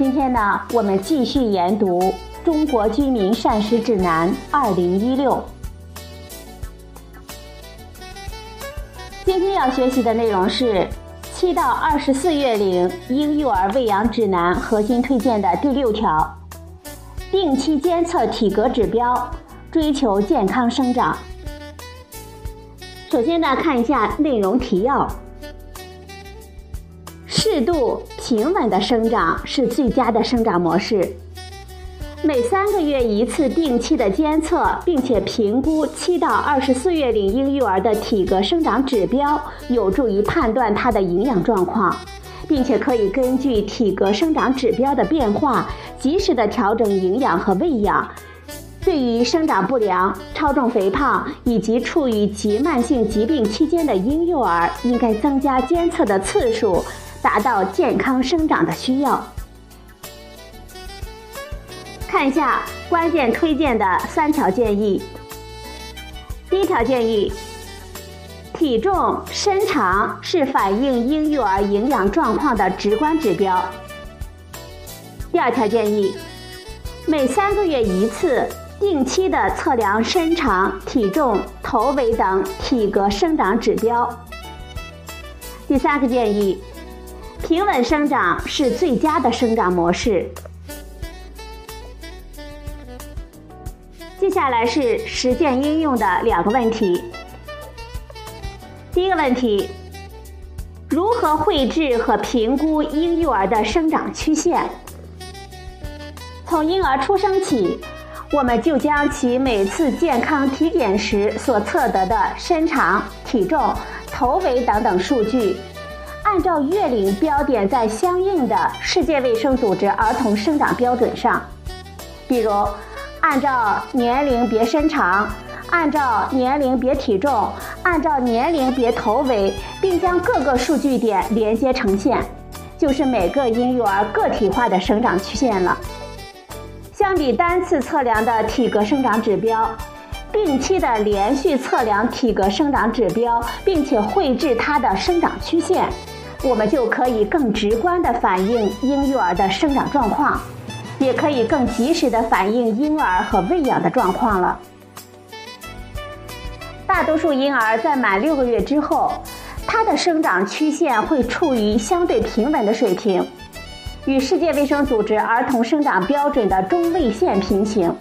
今天呢，我们继续研读《中国居民膳食指南（二零一六）》。今天要学习的内容是七到二十四月龄婴幼儿喂养指南核心推荐的第六条：定期监测体格指标，追求健康生长。首先呢，看一下内容提要。适度平稳的生长是最佳的生长模式。每三个月一次定期的监测，并且评估七到二十四月龄婴幼儿的体格生长指标，有助于判断他的营养状况，并且可以根据体格生长指标的变化，及时的调整营养和喂养。对于生长不良、超重肥胖以及处于急慢性疾病期间的婴幼儿，应该增加监测的次数，达到健康生长的需要。看一下关键推荐的三条建议。第一条建议：体重、身长是反映婴幼儿营养状况的直观指标。第二条建议：每三个月一次。定期的测量身长、体重、头围等体格生长指标。第三个建议，平稳生长是最佳的生长模式。接下来是实践应用的两个问题。第一个问题，如何绘制和评估婴幼儿的生长曲线？从婴儿出生起。我们就将其每次健康体检时所测得的身长、体重、头围等等数据，按照月龄标点在相应的世界卫生组织儿童生长标准上，比如按照年龄别身长，按照年龄别体重，按照年龄别头围，并将各个数据点连接呈现，就是每个婴幼儿个体化的生长曲线了。相比单次测量的体格生长指标，定期的连续测量体格生长指标，并且绘制它的生长曲线，我们就可以更直观地反映婴幼儿的生长状况，也可以更及时地反映婴儿和喂养的状况了。大多数婴儿在满六个月之后，他的生长曲线会处于相对平稳的水平。与世界卫生组织儿童生长标准的中位线平行。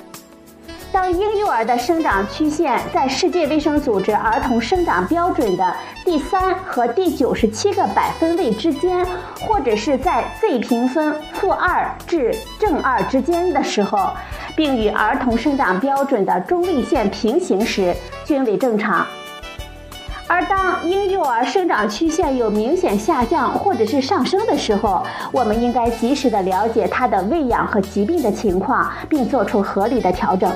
当婴幼儿的生长曲线在世界卫生组织儿童生长标准的第三和第九十七个百分位之间，或者是在 z 评分负二至正二之间的时候，并与儿童生长标准的中位线平行时，均为正常。而当婴幼儿生长曲线有明显下降或者是上升的时候，我们应该及时的了解他的喂养和疾病的情况，并做出合理的调整。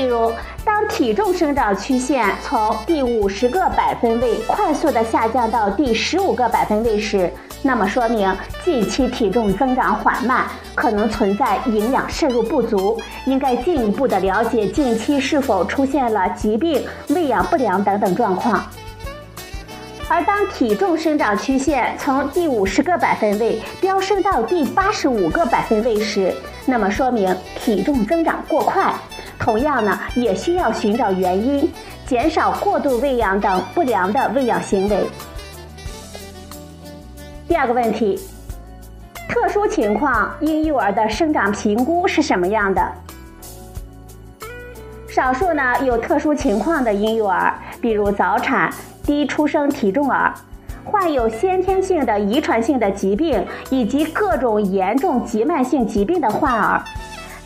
例如，当体重生长曲线从第五十个百分位快速的下降到第十五个百分位时，那么说明近期体重增长缓慢，可能存在营养摄入不足，应该进一步的了解近期是否出现了疾病、喂养不良等等状况。而当体重生长曲线从第五十个百分位飙升到第八十五个百分位时，那么说明体重增长过快，同样呢，也需要寻找原因，减少过度喂养等不良的喂养行为。第二个问题，特殊情况婴幼儿的生长评估是什么样的？少数呢有特殊情况的婴幼儿，比如早产、低出生体重儿，患有先天性的遗传性的疾病以及各种严重急慢性疾病的患儿，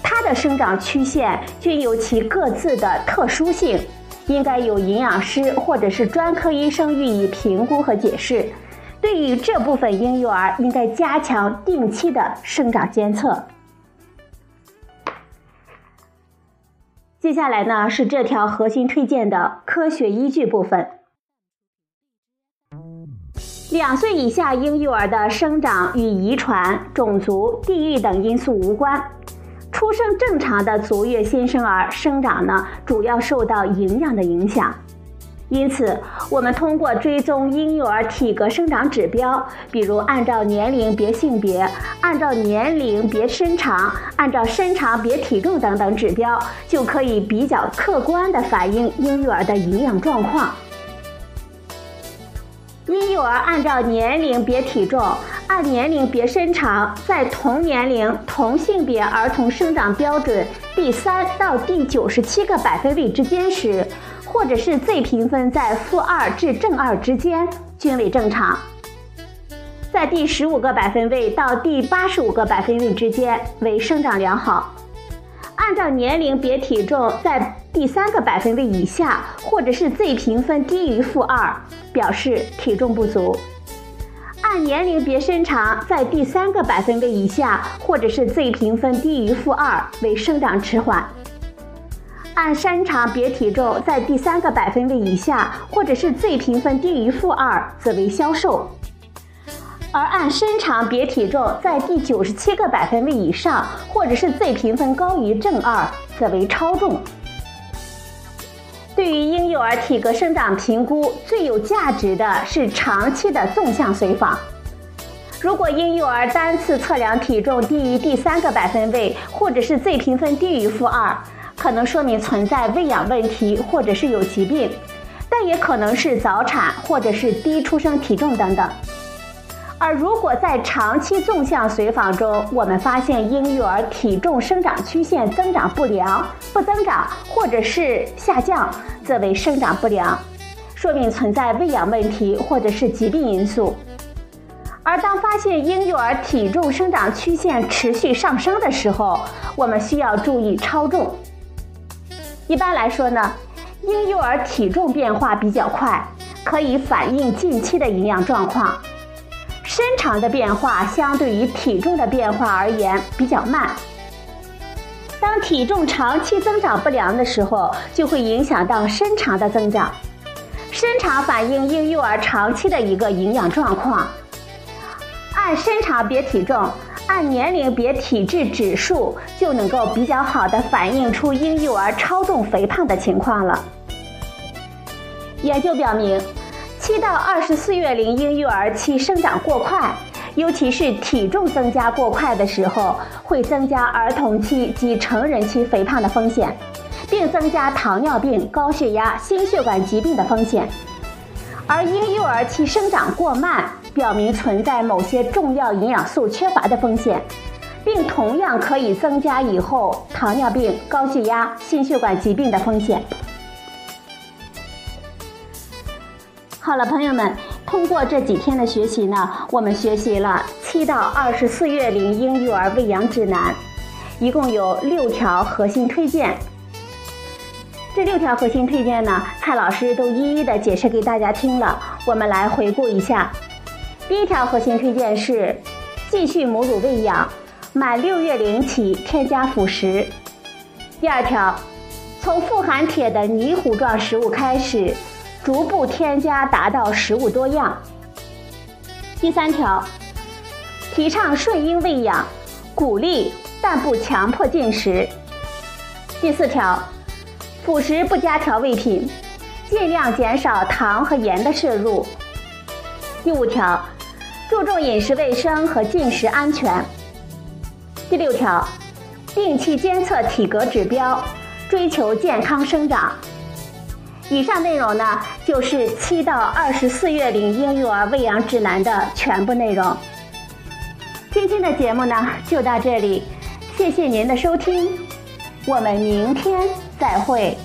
它的生长曲线均有其各自的特殊性应该由营养师或者是专科医生予以评估和解释。对于这部分婴幼儿应该加强定期的生长监测。接下来呢是这条核心推荐的科学依据部分。两岁以下婴幼儿的生长与遗传种族地域等因素无关。出生正常的足月新生儿生长呢，主要受到营养的影响。因此，我们通过追踪婴幼儿体格生长指标，比如按照年龄别性别、按照年龄别身长、按照身长别体重等等指标，就可以比较客观地反映婴幼儿的营养状况。婴幼儿按照年龄别体重、按年龄别身长，在同年龄同性别儿童生长标准第三到第九十七个百分位之间时，或者是 Z 评分在负二至正二之间，均为正常；在第十五个百分位到第八十五个百分位之间为生长良好。按照年龄别体重在第三个百分位以下，或者是 Z 评分低于负二，表示体重不足；按年龄别身长在第三个百分位以下，或者是 Z 评分低于负二，为生长迟缓。按身长别体重在第三个百分位以下，或者是 Z 评分低于负二，则为消瘦；而按身长别体重在第九十七个百分位以上，或者是 Z 评分高于正二，则为超重。对于婴幼儿体格生长评估最有价值的是长期的纵向随访。如果婴幼儿单次测量体重低于第三个百分位，或者是 Z 评分低于负二，可能说明存在喂养问题，或者是有疾病，但也可能是早产或者是低出生体重等等。而如果在长期纵向随访中，我们发现婴幼儿体重生长曲线增长不良、不增长或者是下降，则为生长不良，说明存在喂养问题或者是疾病因素。而当发现婴幼儿体重生长曲线持续上升的时候，我们需要注意超重。一般来说呢，婴幼儿体重变化比较快，可以反映近期的营养状况；身长的变化相对于体重的变化而言比较慢。当体重长期增长不良的时候，就会影响到身长的增长。身长反映婴幼儿长期的一个营养状况。按身长别体重。按年龄别体质指数，就能够比较好的反映出婴幼儿超重肥胖的情况了。研究表明，七到二十四月龄婴幼儿期生长过快，尤其是体重增加过快的时候，会增加儿童期及成人期肥胖的风险，并增加糖尿病、高血压、心血管疾病的风险。而婴幼儿期生长过慢。表明存在某些重要营养素缺乏的风险，并同样可以增加以后糖尿病、高血压、心血管疾病的风险。好了，朋友们，通过这几天的学习呢，我们学习了七到二十四月龄婴幼儿喂养指南，一共有六条核心推荐。这六条核心推荐呢，蔡老师都一一的解释给大家听了，我们来回顾一下。第一条核心推荐是继续母乳喂养，满六月龄起添加辅食。第二条，从富含铁的泥糊状食物开始，逐步添加达到食物多样。第三条，提倡顺应喂养，鼓励但不强迫进食。第四条，辅食不加调味品，尽量减少糖和盐的摄入。第五条。注重饮食卫生和进食安全。第六条，定期监测体格指标，追求健康生长。以上内容呢，就是七到二十四月龄婴幼儿喂养指南的全部内容。今天的节目呢，就到这里，谢谢您的收听，我们明天再会。